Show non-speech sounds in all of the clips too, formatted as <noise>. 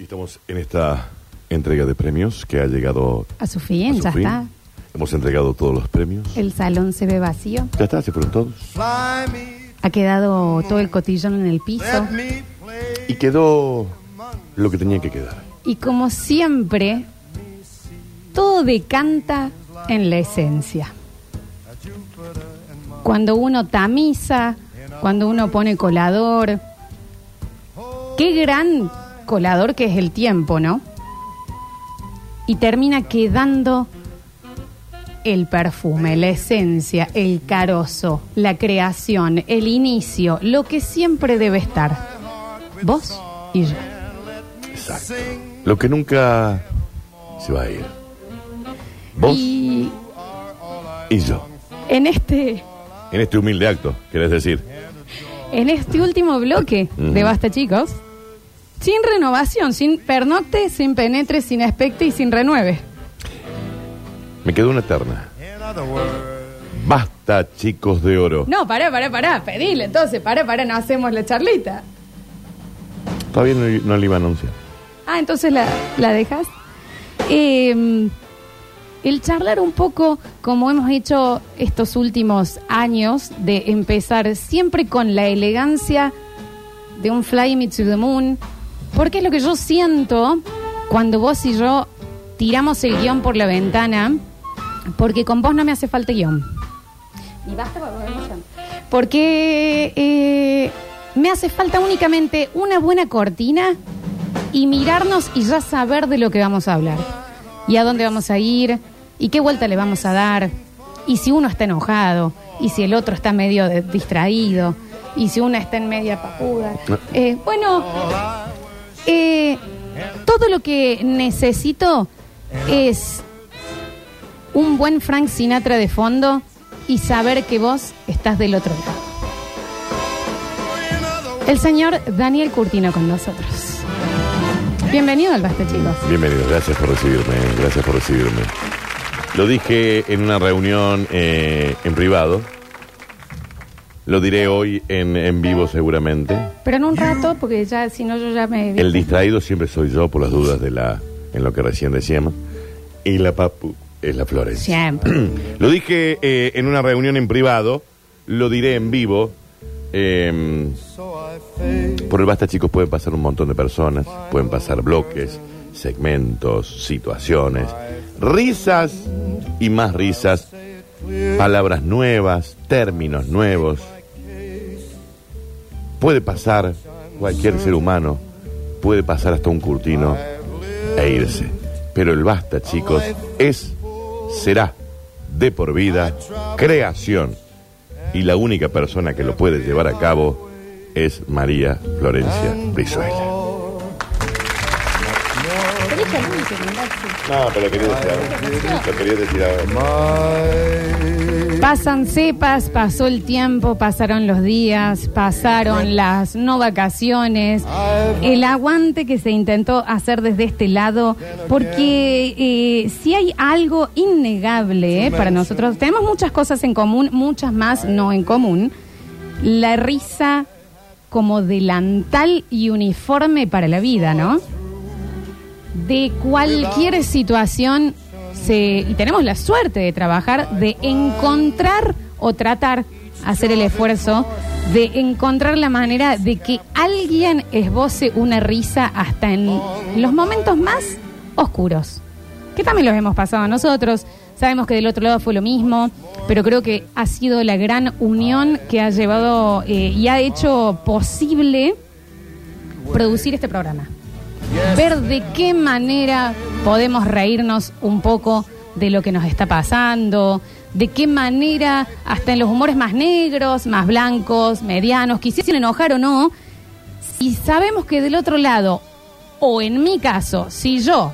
Estamos en esta entrega de premios que ha llegado A su fin, a su ya fin. está. Hemos entregado todos los premios. El salón se ve vacío. Ya está, se fueron todos. Ha quedado todo el cotillón en el piso. Y quedó lo que tenía que quedar. Y como siempre, todo decanta en la esencia. Cuando uno tamiza, cuando uno pone colador. Qué gran colador que es el tiempo, ¿no? Y termina quedando el perfume, la esencia, el carozo, la creación, el inicio, lo que siempre debe estar. Vos y yo. Exacto. Lo que nunca se va a ir. Vos y, Y yo. en este, En este humilde acto, querés decir. en este último bloque de. Basta, chicos, sin renovación, sin pernocte, sin penetre, sin aspecto y sin renueve. Me quedó una terna. Basta, chicos de oro. No, pará, pará, pará, pedile entonces, pará, pará, no hacemos la charlita. Todavía no, no le iba a anunciar. Ah, entonces la, la dejas. Eh, el charlar un poco, como hemos hecho estos últimos años, de empezar siempre con la elegancia de un Fly Me to the Moon, porque es lo que yo siento cuando vos y yo tiramos el guion por la ventana, porque con vos no me hace falta guion. Y basta con la emoción. Porque eh, me hace falta únicamente una buena cortina y mirarnos y ya saber de lo que vamos a hablar. Y a dónde vamos a ir, y qué vuelta le vamos a dar, y si uno está enojado, y si el otro está medio de- distraído, y si uno está en media papuda. Eh, bueno, eh, todo lo que necesito es un buen Frank Sinatra de fondo y saber que vos estás del otro lado. El señor Daniel Curtino con nosotros. Bienvenido al Basta. Bienvenido, gracias por recibirme, gracias por recibirme. Lo dije en una reunión eh, en privado. Lo diré hoy en, en vivo seguramente. Pero en un rato, porque ya, si no, yo ya me... El distraído siempre soy yo por las dudas de la en lo que recién decíamos. Y la papu es la Florencia. Siempre. <clears throat> Lo dije eh, en una reunión en privado, lo diré en vivo. eh, por el basta, chicos, pueden pasar un montón de personas, pueden pasar bloques, segmentos, situaciones, risas y más risas, palabras nuevas, términos nuevos. Puede pasar cualquier ser humano, puede pasar hasta un curtino e irse. Pero el basta, chicos, es, será, de por vida, creación. Y la única persona que lo puede llevar a cabo es María Florencia Brizuela. No, pero quería decir algo. Lo quería decir algo. Pasan cepas, pasó el tiempo, pasaron los días, pasaron las no vacaciones, el aguante que se intentó hacer desde este lado, porque eh, si hay algo innegable eh, para nosotros, tenemos muchas cosas en común, muchas más no en común, la risa como delantal y uniforme para la vida, ¿no? De cualquier situación se, y tenemos la suerte de trabajar, de encontrar o tratar, hacer el esfuerzo de encontrar la manera de que alguien esboce una risa hasta en los momentos más oscuros, que también los hemos pasado nosotros. Sabemos que del otro lado fue lo mismo, pero creo que ha sido la gran unión que ha llevado eh, y ha hecho posible producir este programa ver de qué manera podemos reírnos un poco de lo que nos está pasando, de qué manera, hasta en los humores más negros, más blancos, medianos, quisiesen enojar o no, si sabemos que del otro lado, o en mi caso, si yo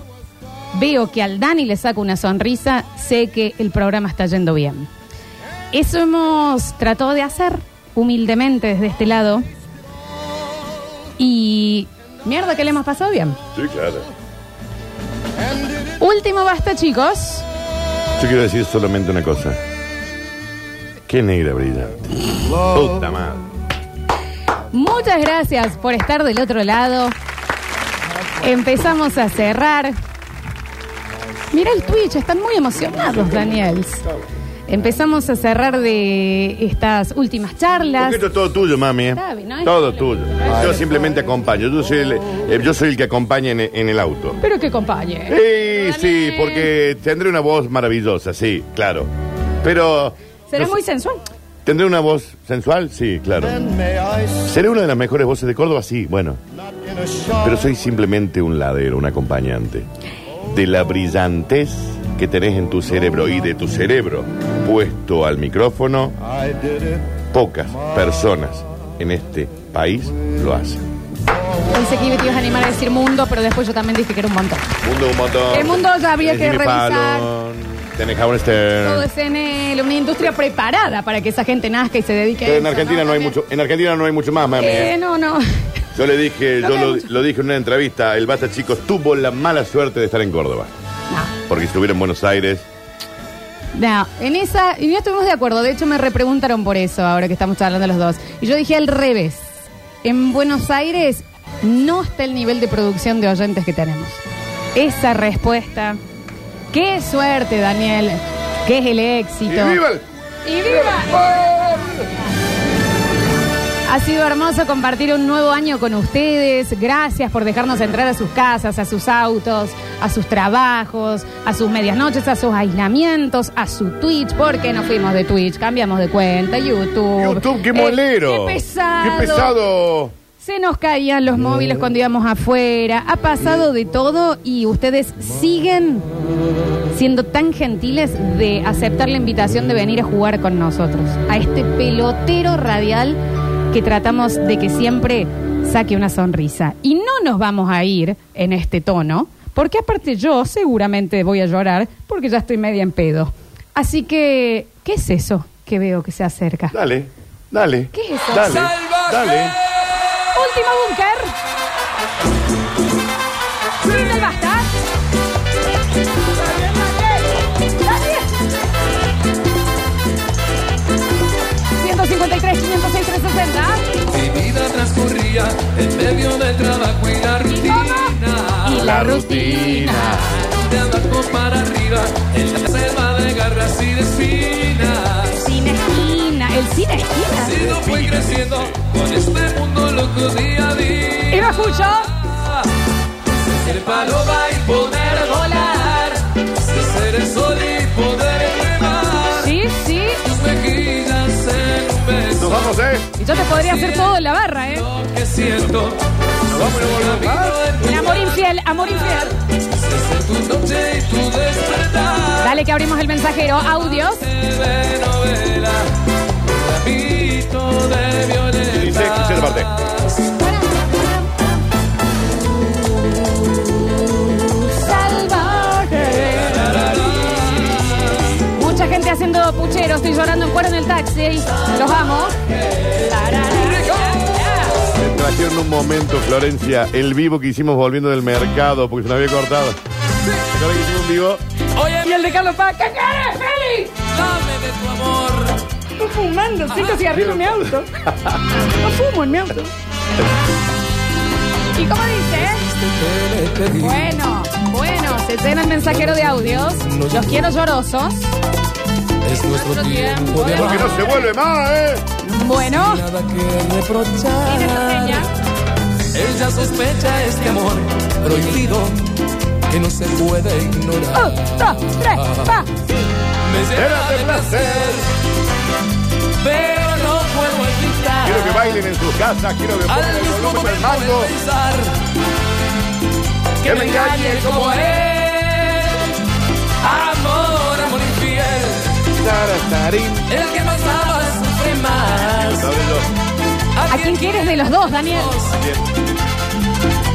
veo que al Dani le saco una sonrisa, sé que el programa está yendo bien. Eso hemos tratado de hacer humildemente desde este lado. Y mierda que le hemos pasado bien. Sí, claro. Último basta, chicos. Yo quiero decir solamente una cosa. Qué negra brillante. Puta madre. Muchas gracias por estar del otro lado. Empezamos a cerrar. Mira el Twitch, están muy emocionados, Daniels. Empezamos a cerrar de estas últimas charlas. Porque esto es todo tuyo, mami. ¿eh? Está bien, ¿no? Todo tuyo. Yo simplemente acompaño. Yo soy el, eh, yo soy el que acompaña en, en el auto. Pero que acompañe. Sí, sí, porque tendré una voz maravillosa, sí, claro. Pero. Será no sé, muy sensual. ¿Tendré una voz sensual? Sí, claro. ¿Seré una de las mejores voces de Córdoba? Sí, bueno. Pero soy simplemente un ladero, un acompañante. De la brillantez que tenés en tu cerebro y de tu cerebro puesto al micrófono, pocas personas en este país lo hacen. Pensé que te ibas a animar a decir mundo, pero después yo también dije que era un montón. Mundo un montón. El mundo ya habría Tenés que Jimmy revisar. Fallon, tenés Stern. Todo es en el- una industria preparada para que esa gente nazca y se dedique a Pero en eso, Argentina no hay También. mucho, en Argentina no hay mucho más, mami. Eh, no, no. Yo le dije, yo lo, dije en una entrevista, el Basta Chicos tuvo la mala suerte de estar en Córdoba. No. Porque si estuviera en Buenos Aires, No, en esa, y no estuvimos de acuerdo, de hecho me repreguntaron por eso, ahora que estamos charlando los dos. Y yo dije al revés, en Buenos Aires no está el nivel de producción de oyentes que tenemos. Esa respuesta, qué suerte Daniel, que es el éxito. ¡Y viva el- ¡Y viva! Ha sido hermoso compartir un nuevo año con ustedes. Gracias por dejarnos entrar a sus casas, a sus autos, a sus trabajos, a sus medias noches, a sus aislamientos, a su Twitch. porque nos fuimos de Twitch? Cambiamos de cuenta, YouTube. YouTube, qué Eh, molero! qué pesado. ¡Qué pesado! Se nos caían los móviles cuando íbamos afuera. Ha pasado de todo y ustedes siguen siendo tan gentiles de aceptar la invitación de venir a jugar con nosotros. A este pelotero radial que tratamos de que siempre saque una sonrisa. Y no nos vamos a ir en este tono, porque aparte yo seguramente voy a llorar porque ya estoy media en pedo. Así que, ¿qué es eso que veo que se acerca? Dale, dale. ¿Qué es eso? Dale, dale. Último búnker. Transcurría en medio del trabajo y la rutina. Y la rutina. De abajo para arriba, en la selva de garras y de espinas. Cine esquina. El cine He esquina. sido fui creciendo con este mundo loco día a día. Y lo escucho. Ser paloma y poder vamos, ¿eh? Y yo te podría hacer todo en la barra, ¿eh? Lo que siento. Nos vamos y no volvemos más. El amor infiel, amor infiel. Dale que abrimos el mensajero. Audios. Dice, escuché la parte. Haciendo puchero, estoy llorando en cuero en el taxi. Los amo. Me trajeron un momento, Florencia, el vivo que hicimos volviendo del mercado porque se nos había cortado. ¿Te acuerdas que hicimos un vivo? Oye, Y el de Carlos Paz. ¿Qué quieres, Feli? dame de tu amor. Estoy fumando, cinco cigarrillos en mi auto. No fumo en mi auto. ¿Y cómo dice? Bueno, bueno, se llena el mensajero de audios. Los quiero llorosos. Es nuestro tiempo de de Porque no se vuelve más, ¿eh? Bueno, Nada que reprochar. Ella sospecha este amor prohibido que no se puede ignorar. Un, dos, tres, va. Me llena de placer. pero no puedo evitar. Quiero que bailen en sus casas, quiero que Al pongan el volumen del momento mango. que me engañe como él. El que más ama sufre más. ¿A quién quieres de los dos, Daniel?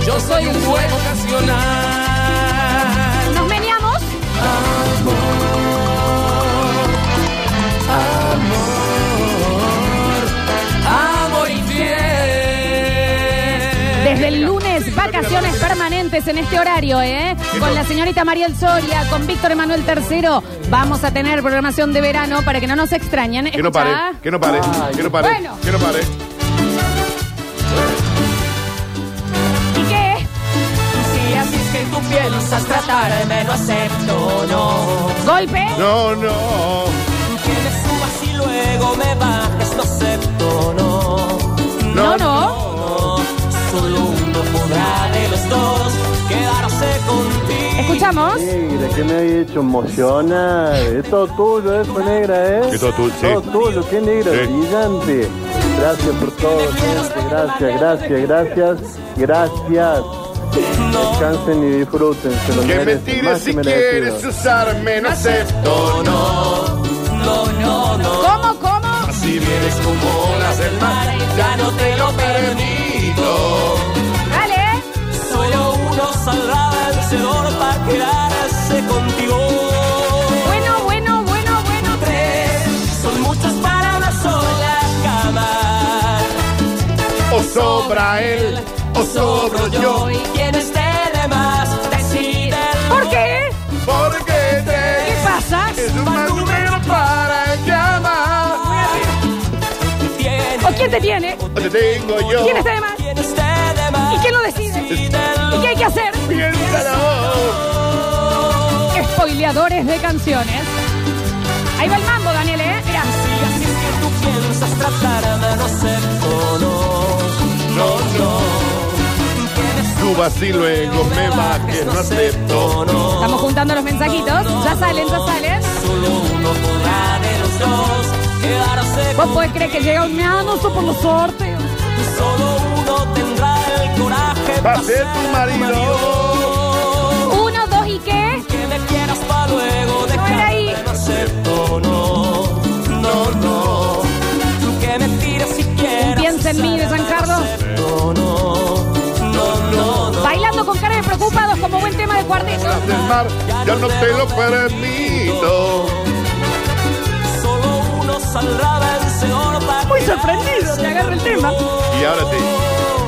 Yo soy un juego ocasional. Lunes, vacaciones permanentes en este horario, ¿eh? Con la señorita Mariel Soria, con Víctor Emanuel III. Vamos a tener programación de verano para que no nos extrañen. Que no pare, Escuchá. que no pare, que no pare, Bueno. que no pare. ¿Y qué? piensas tratarme, no acepto, no. Golpe. No, no. Que me subas y luego me bajes, no acepto, no. No, no. no. Solo uno podrá de los dos quedarse contigo. Escuchamos. Negra, que me había hecho emocionar. Es todo tuyo, eso, negra, ¿eh? Es todo tuyo, sí. Todo tuyo, qué negra, Sí. brillante. Gracias por todo, gente. Gracias, gracias, gracias. Gracias. Descansen y disfruten. Se lo Que me merecen, tires más si que quieres merecido. usarme, no acepto, no. No, no, no. ¿Cómo, cómo? Si vienes como olas del mar, Ya no te lo permito. Sobra él, o sobro yo. Y quien esté de más, decide. ¿Por qué? Porque ¿Qué te pasa? es un mal número para llamar. ¿O quién te tiene? O te tengo yo. ¿Quién está de más? Quien esté de más. ¿Y quién lo decide? ¿Y qué hay que hacer? Piénsalo. Spoileadores de canciones. Ahí va el mambo, Daniel, ¿eh? Mira. Si así es que tú piensas tratarme, no acepto, no. No, no. Y luego me bajes, no acepto. no. Estamos juntando los mensajitos. Ya salen, ya salen. Solo uno podrá de los dos quedarse ¿Vos podés creer que llega un mianoso por los sorteos? Solo uno tendrá el coraje Va a ser tu marido. Uno, dos y qué? Que me quieras para luego No era ahí. no acepto, no. No, no. Piensa en mí de San Carlos. No, no. No, no, no. Bailando con cara de preocupados como buen tema de cuarteto. Del mar, ya no te lo permito. Solo uno saldrá vencedor Muy sorprendido, te agarra el tema. Y ahora te.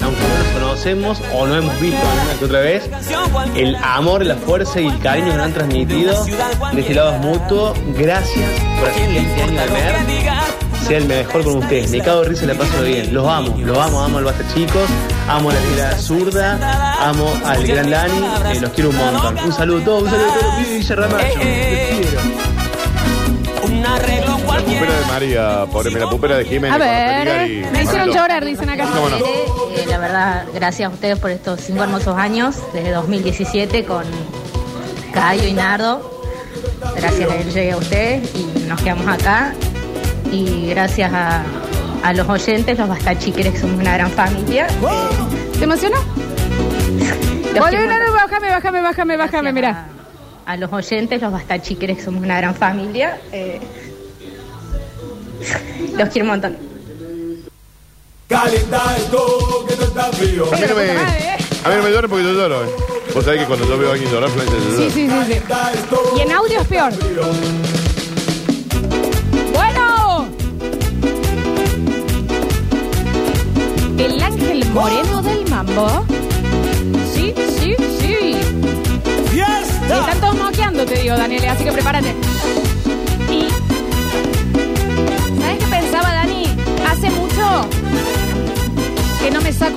Aunque no los conocemos o no hemos visto una que otra vez. El amor, la fuerza y el cariño que nos han transmitido de este lado es mutuo. Gracias por hacer que este año de MER sea el mejor con ustedes. Me cago de risa y la paso bien. Los amo, los amo, amo al Basta Chicos, amo a la tira zurda, amo al gran Dani, eh, los quiero un montón. Un saludo a todos, un saludo a todos los Villa Ramallo. Los quiero. La pupera de María, pobre, la pupera de Jiménez. A ver. Me hicieron llorar, dicen acá. ¿Cómo no? La verdad, gracias a ustedes por estos cinco hermosos años, desde 2017 con Cayo y Nardo. Gracias a él llegué a ustedes y nos quedamos acá. Y gracias a, a los oyentes, los bastachiqueres, que somos una gran familia. ¿Te emocionó? Quiero no, no, bájame, bájame, bájame, bájame, mira. A, a los oyentes, los bastachiqueres, que somos una gran familia. eh, los quiero un montón. A mí no me, a mí no me llora porque yo lloro. eh. Vos sabés que cuando yo veo a alguien llorar, Florencia, yo Sí, lloro. sí, sí, sí. Y en audio es peor. Bueno. El ángel moreno del mambo. Sí, sí, sí. Y están todos moqueando, te digo, Daniel, así que prepárate.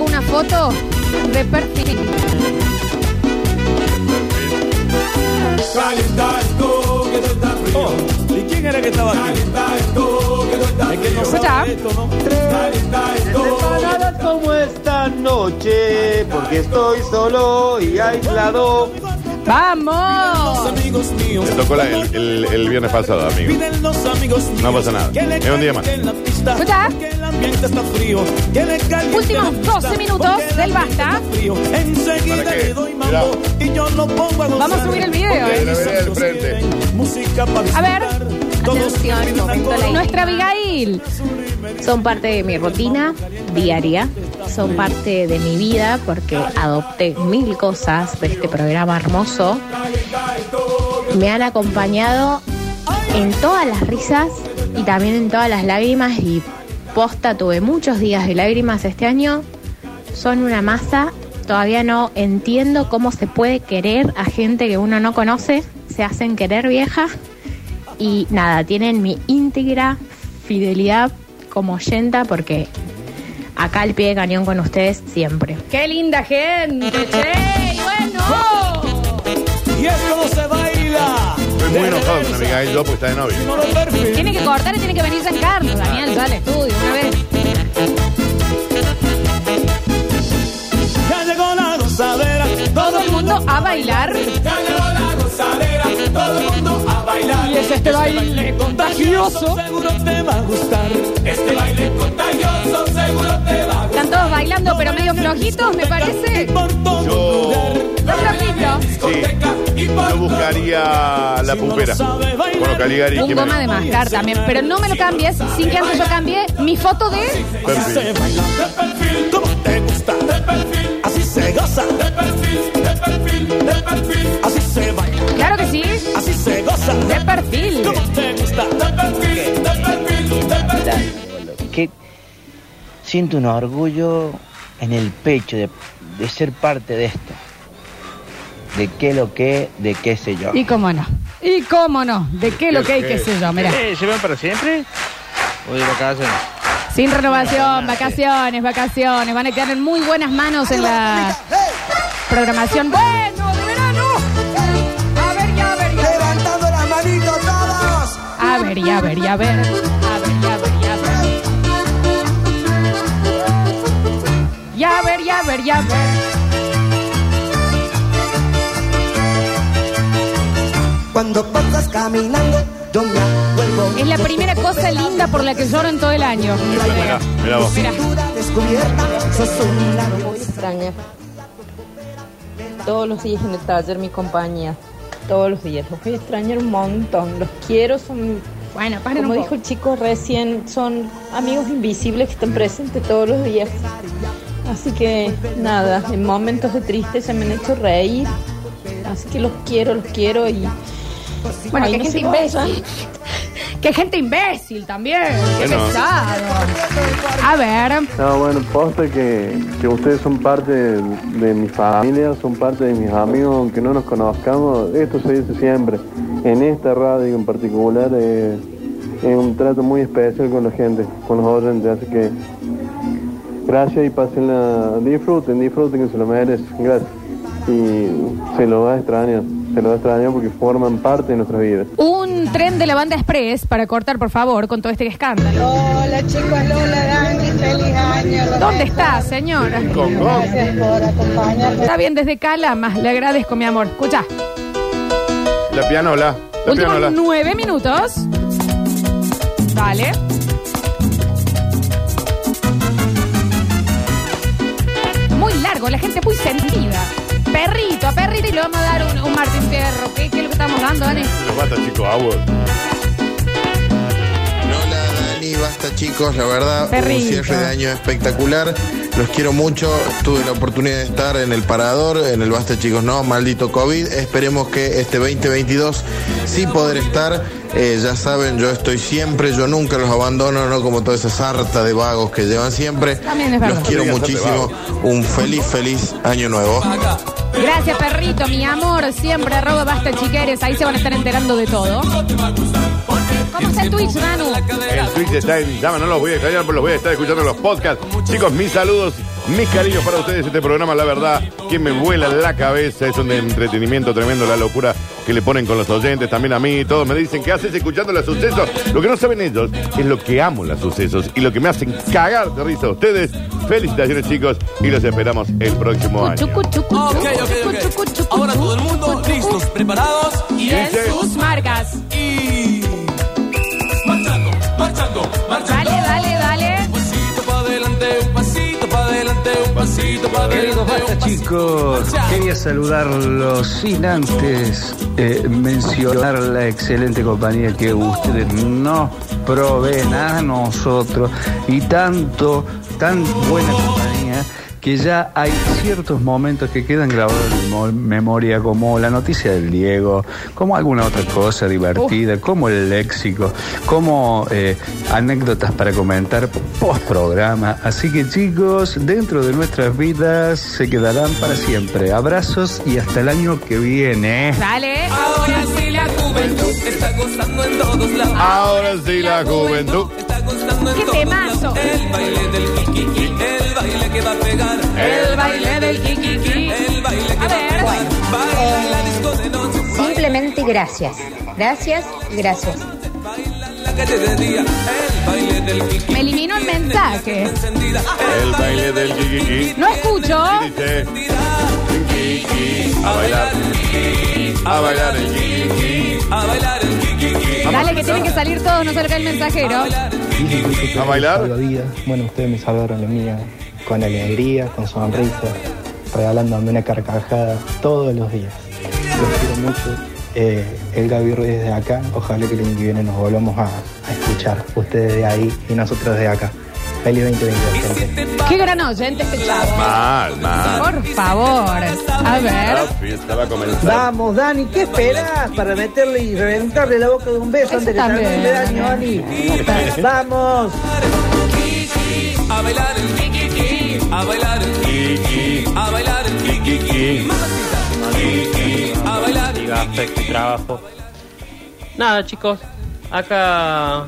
Una foto de perfil. ¿Y quién era que estaba aquí? Es que no Escucha. sabe esto, ¿no? Separadas como esta noche, porque estoy solo y aislado. ¡Vamos! Amigos míos. Me tocó la- el, el- el viernes pasado, amigo. No pasa nada. Es un día más. Escucha. Últimos la pista, 12 minutos del Basta. Vamos a subir el video, eh. La vereda del frente. A ver. Atención, momento Nuestra Abigail. Son parte de mi rutina diaria, son parte de mi vida porque adopté mil cosas de este programa hermoso. Me han acompañado en todas las risas y también en todas las lágrimas y posta tuve muchos días de lágrimas este año son una masa. Todavía no entiendo cómo se puede querer a gente que uno no conoce. Se hacen querer vieja. Y nada, tienen mi íntegra fidelidad como oyenta porque acá al pie de cañón con ustedes siempre. ¡Qué linda gente! ¡Che! y ¡Bueno! Y es como se baila. Estoy muy enojado con Abigail yo porque está de novio. Tiene que cortar y tiene que venir San Carlos, Daniel, ya al estudio una vez. Ya llegó la gozadera. Todo el mundo a bailar. Ya llegó la gozadera. Todo el mundo a bailar. Y es este baile contagioso. Seguro te va a gustar. Este baile contagioso Están todos bailando, pero medio flojitos, me parece. Yo, Los flojitos. sí, yo buscaría la pupera. Bueno, Caligari, Un que goma de mascar también. Pero no me lo cambies sin que antes yo cambie mi foto de. Así se baila de perfil, te gusta de perfil. Así se goza de perfil, de perfil, de perfil. Así se baila, Claro que sí. así se goza De perfil. como te gusta de perfil, de perfil, de perfil. que siento un orgullo en el pecho de, de ser parte de esto. De qué lo que, de qué sé yo. Y cómo no. Y cómo no. ¿De qué lo que hay, qué sé yo? Mira. ¿Se van para siempre? ¿O de vacaciones? Sin renovación, vacaciones, vacaciones. Van a quedar en muy buenas manos en la programación. Bueno, de verano. A ver, ya, a ver, ya. Levantando la manito todos. A ver, ya, a ver, ya, a ver. A ver, ya, a ver, ya. Cuando pasas caminando, yo me vuelvo. Es la primera cosa linda por la que lloro en todo el año. Mirá, mirá vos. Mira. Muy extraña. Todos los días en el taller mi compañía. Todos los días. Los voy a extrañar un montón. Los quiero. Son, Bueno, paren como un dijo poco. el chico recién, son amigos invisibles que están presentes todos los días. Así que nada, en momentos de tristeza me han hecho reír. Así que los quiero, los quiero y... Bueno, Ay, qué no gente imbécil. <laughs> Qué gente imbécil también. Qué Bueno. pesado. A ver. No, bueno, posta que, que ustedes son parte de, de mi familia, son parte de mis amigos, aunque no nos conozcamos, esto se dice siempre. En esta radio en particular eh, es un trato muy especial con la gente, con los oyentes, así que gracias y pásenla, disfruten, disfruten que se lo merecen, gracias. Y se lo va a extrañar, se lo va a extrañar porque forman parte de nuestras vidas. Un tren de la banda Express para cortar, por favor, con todo este escándalo. Hola chicos, Lola, Dani, feliz año. ¿Dónde está, señora? Con. Gracias por acompañarme. Está bien, desde Calamas. Le agradezco, mi amor. Escucha. La pianola. La Últimos pianola. nueve minutos. Vale. La gente muy sentida. Perrito, a perrito y le vamos a dar un, Martín Fierro. ¿Qué, ¿Qué es lo que estamos dando, Dani? Los basta, chicos, agua. Basta chicos, la verdad, Perrito. un cierre de año espectacular. Los quiero mucho, tuve la oportunidad de estar en el parador, en el Basta chicos, no, maldito COVID. Esperemos que este 2022 sí poder estar. Eh, ya saben, yo estoy siempre, yo nunca los abandono, no como toda esa sarta de vagos que llevan siempre. También es verdad. Los quiero muchísimo. Un feliz, feliz año nuevo. Gracias, perrito, mi amor. Siempre arroba basta chiqueres. Ahí se van a estar enterando de todo. ¿Cómo está el Twitch, Manu? El Twitch está en llama, no los voy a extrañar, pero los voy a estar escuchando en los podcasts. Chicos, mis saludos, mis cariños para ustedes. Este programa, la verdad, que me vuela la cabeza. Es un entretenimiento tremendo, la locura que le ponen con los oyentes, también a mí. Todos me dicen, ¿qué haces escuchando los sucesos? Lo que no saben ellos es lo que amo los sucesos y lo que me hacen cagar de risa a ustedes. Felicitaciones, chicos, y los esperamos el próximo año. Chucu, chucu, Ok, chucu, ok, ok. Ahora todo el mundo listos, preparados y En sus marcas. y marchando, marchando. Dale, dale, dale. Un pasito para adelante, un pasito para adelante, un pasito para Queridos adelante. basta chicos, quería saludarlos sin antes eh, mencionar la excelente compañía que ustedes nos proveen a nosotros y tanto, tan buena compañía que ya hay ciertos momentos que quedan grabados en memoria, como la noticia del Diego, como alguna otra cosa divertida, como el léxico, como eh, anécdotas para comentar post programa. Así que chicos, dentro de nuestras vidas se quedarán para siempre. Abrazos y hasta el año que viene. Dale. Ahora sí la juventud está gozando en todos lados. Ahora sí la juventud. En ¡Qué todos temazo! lados. El baile del kikiki, el baile que va a pegar. El baile del kikiki. El baile que A va a ver. pegar. Baila en la disco de noche. Simplemente gracias. Gracias, gracias. Kikiki. Me eliminó el mensaje. Encendida. El baile del kikiki. No escucho. A bailar. A bailar el kiki. A bailar el kikiki. Dale que tienen que salir todos, no salga el mensajero. A bailar. Bueno, ustedes me salvaron la mía con alegría, con sonrisa, regalándome una carcajada todos los días. Los quiero mucho. Eh, el Gaby Ruiz desde acá. Ojalá que el año que viene nos volvamos a, a escuchar. Ustedes de ahí y nosotros de acá. Feliz 2022, gente. Qué gran oyente este chavo. Mal, mal. Por favor. A ver. La fiesta va a comenzar. Vamos, Dani, ¿qué esperas para meterle y reventarle la boca de un beso Eso antes de también. daño, Dani? <laughs> Vamos. A bailar el kikiki. A bailar el Kiki, A bailar el kiki. kikiki. A bailar el Gafex, trabajo. Nada, chicos. Acá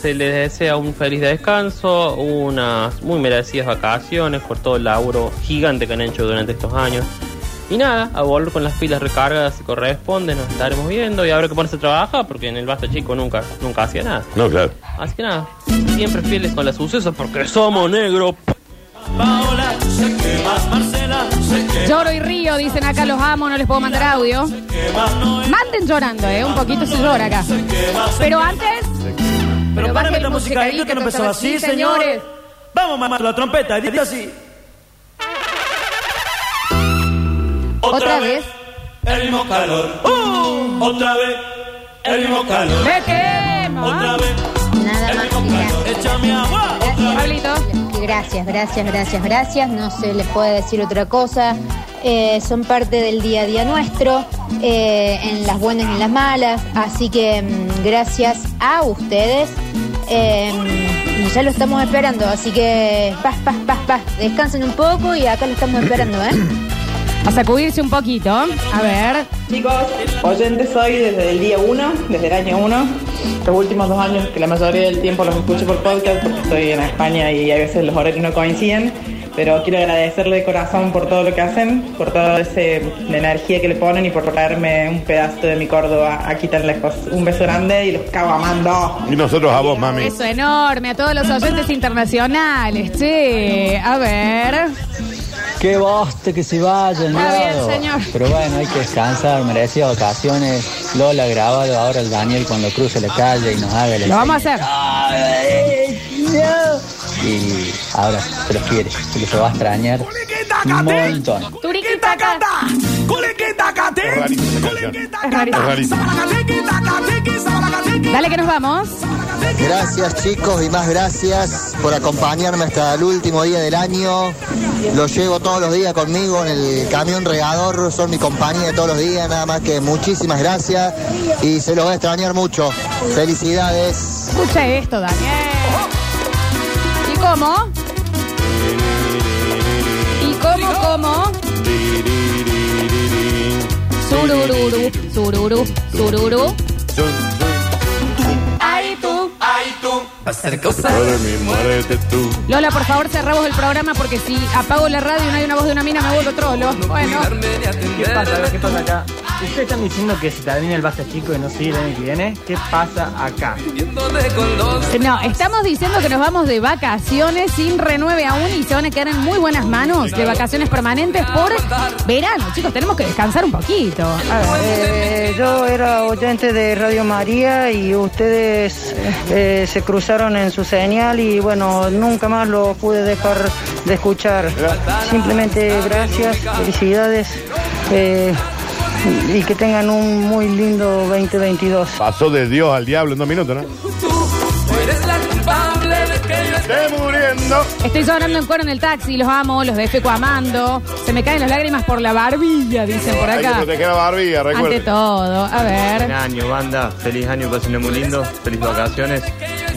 se les desea un feliz descanso, unas muy merecidas vacaciones por todo el laburo gigante que han hecho durante estos años. Y nada, a volver con las pilas recargadas si corresponde, nos estaremos viendo y habrá que ponerse a trabajar porque en el Basta Chico nunca, nunca hacía nada. No, claro. Así que nada, siempre fieles con las sucesos porque somos negros. Paola, se quema. Marcela, se. Lloro y río, dicen acá los amo, no les puedo mandar audio. Manden llorando, eh, un poquito se llora acá. Pero antes, Pero párame la musicadita que no empezó así, señores. Vamos, mamá, la trompeta, dice así. Otra vez. El mismo calor. Uh, otra vez. El mismo calor. ¡Me quemo! Otra vez. Nada más gracias. Échame agua. Gracias, gracias, gracias, gracias. No se les puede decir otra cosa. Eh, son parte del día a día nuestro, eh, en las buenas y en las malas. Así que mm, gracias a ustedes. Eh, y ya lo estamos esperando. Así que paz, paz, paz, paz. Descansen un poco y acá lo estamos esperando, ¿eh? A sacudirse un poquito. A ver. Chicos, oyentes soy desde el día 1, desde el año 1. Los últimos dos años, que la mayoría del tiempo los escucho por podcast porque estoy en España y a veces los horarios no coinciden. Pero quiero agradecerle de corazón por todo lo que hacen, por toda esa energía que le ponen y por traerme un pedazo de mi Córdoba aquí tan lejos. Un beso grande y los cago amando. Y nosotros a vos, mami. Beso enorme a todos los oyentes internacionales. Che, a ver. Qué boste que se vayan, Está bien, señor. Pero bueno, hay que descansar, merecidas vacaciones. Lola grabado ahora el Daniel cuando cruce la calle y nos haga el Lo vamos a hacer. Y ahora se los quiere, porque se va a extrañar un montón. Es rarísimo. Dale que nos vamos. Gracias chicos y más gracias por acompañarme hasta el último día del año. Los llevo todos los días conmigo en el camión regador, son mi compañía de todos los días, nada más que muchísimas gracias y se los va a extrañar mucho. Felicidades. Escucha esto, Daniel. ¿Y cómo? ¿Y cómo, cómo? Surururu, sururu, sururu. Hacer cosas. Por mí, muérete tú. Lola, por favor, cerramos el programa porque si apago la radio y no hay una voz de una mina, me vuelvo trolo. Bueno. ¿Qué pasa? A ver, ¿Qué pasa acá? Ustedes están diciendo que se termina el basta chico y no sigue el año que viene. ¿Qué pasa acá? No, estamos diciendo que nos vamos de vacaciones sin renueve aún y se van a quedar en muy buenas manos de vacaciones permanentes por verano. Chicos, tenemos que descansar un poquito. A ver. Eh, yo era oyente de Radio María y ustedes eh, se cruzaron en su señal y bueno, nunca más lo pude dejar de escuchar. Simplemente gracias, felicidades eh, y que tengan un muy lindo 2022. Pasó de Dios al diablo en dos minutos, ¿no? Que muriendo. Estoy sonando en coro en el taxi, los amo, los de Feco amando. Se me caen las lágrimas por la barbilla, dicen por Hay que acá. proteger la barbilla, Ante recuerden. todo, a Feliz ver. año, banda. Feliz año, pasen muy lindo. Feliz vacaciones.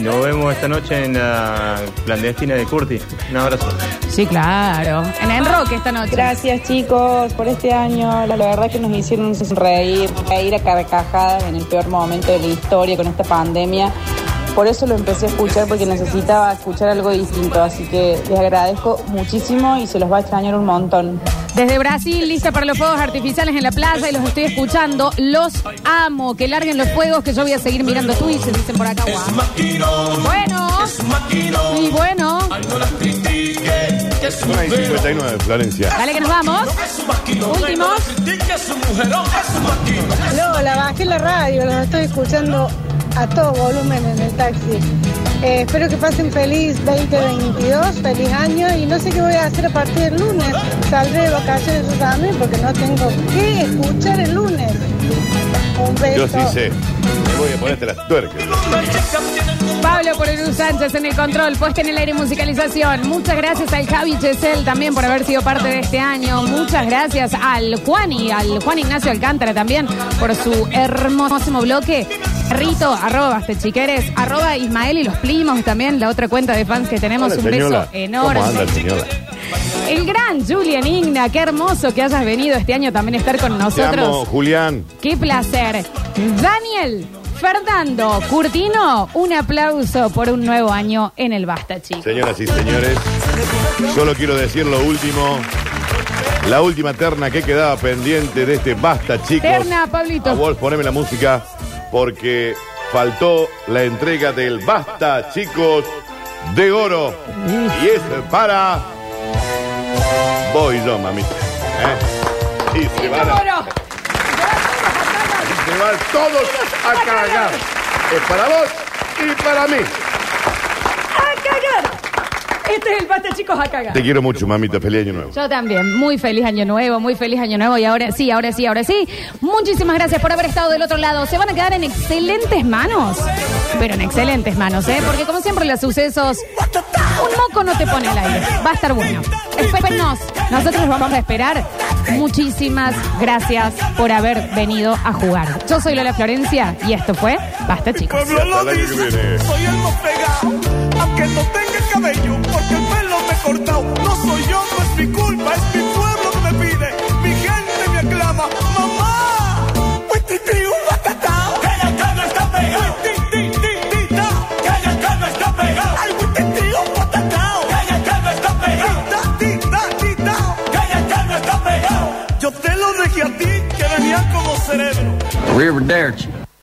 Nos vemos esta noche en la clandestina de Curti. Un abrazo. Sí, claro. En el rock esta noche. Gracias chicos por este año. La, la verdad que nos hicieron reír, reír a carcajadas en el peor momento de la historia con esta pandemia. Por eso lo empecé a escuchar porque necesitaba escuchar algo distinto. Así que les agradezco muchísimo y se los va a extrañar un montón. Desde Brasil, lista para los fuegos artificiales en la plaza y los estoy escuchando. Los amo. Que larguen los fuegos que yo voy a seguir mirando Twitch, dicen por acá. Bueno. Y bueno. Una y 59, Florencia. Dale que nos vamos. Últimos. Lola, bajé la radio, los estoy escuchando a todo volumen en el taxi. Eh, espero que pasen feliz 2022, feliz año y no sé qué voy a hacer a partir del lunes. Saldré de vacaciones también porque no tengo que escuchar el lunes. Un beso. Yo sí sé. Voy a ponerte las tuercas. Pablo Porelú Sánchez en el control, puesta en el aire y musicalización. Muchas gracias al Javi Chesel también por haber sido parte de este año. Muchas gracias al Juani, al Juan Ignacio Alcántara también por su hermosísimo bloque. Rito, arroba Bastechiqueres, arroba Ismael y los primos también, la otra cuenta de fans que tenemos. Hola, Un beso enorme. ¿Cómo anda, señora? El gran Julian Igna, qué hermoso que hayas venido este año también a estar con Te nosotros. amo, Julián. Qué placer. Daniel Fernando Curtino, un aplauso por un nuevo año en el Basta, chicos. Señoras y señores, solo quiero decir lo último. La última terna que quedaba pendiente de este basta, chicos. Terna, Pablito. A Wolf, poneme la música porque faltó la entrega del basta, chicos, de oro. Y es para. Voy yo, mamita. ¿eh? Y se van a, van todos a cagar. Es para vos y para mí. ¡A cagar! Este es el Basta, chicos, a cagar. Te quiero mucho, mamita. Feliz año nuevo. Yo también, muy feliz año nuevo, muy feliz año nuevo y ahora sí, ahora sí, ahora sí. Muchísimas gracias por haber estado del otro lado. Se van a quedar en excelentes manos, pero en excelentes manos, ¿eh? Porque como siempre los sucesos, un moco no te pone al aire. Va a estar bueno. Espérennos, nosotros vamos a esperar. Muchísimas gracias por haber venido a jugar. Yo soy Lola Florencia y esto fue Basta, chicos. Pueblo lo dice, soy el más pegado, aunque no tenga cabello, porque el pelo me he cortado. No soy yo, no es mi culpa, es cana está pegado. Yo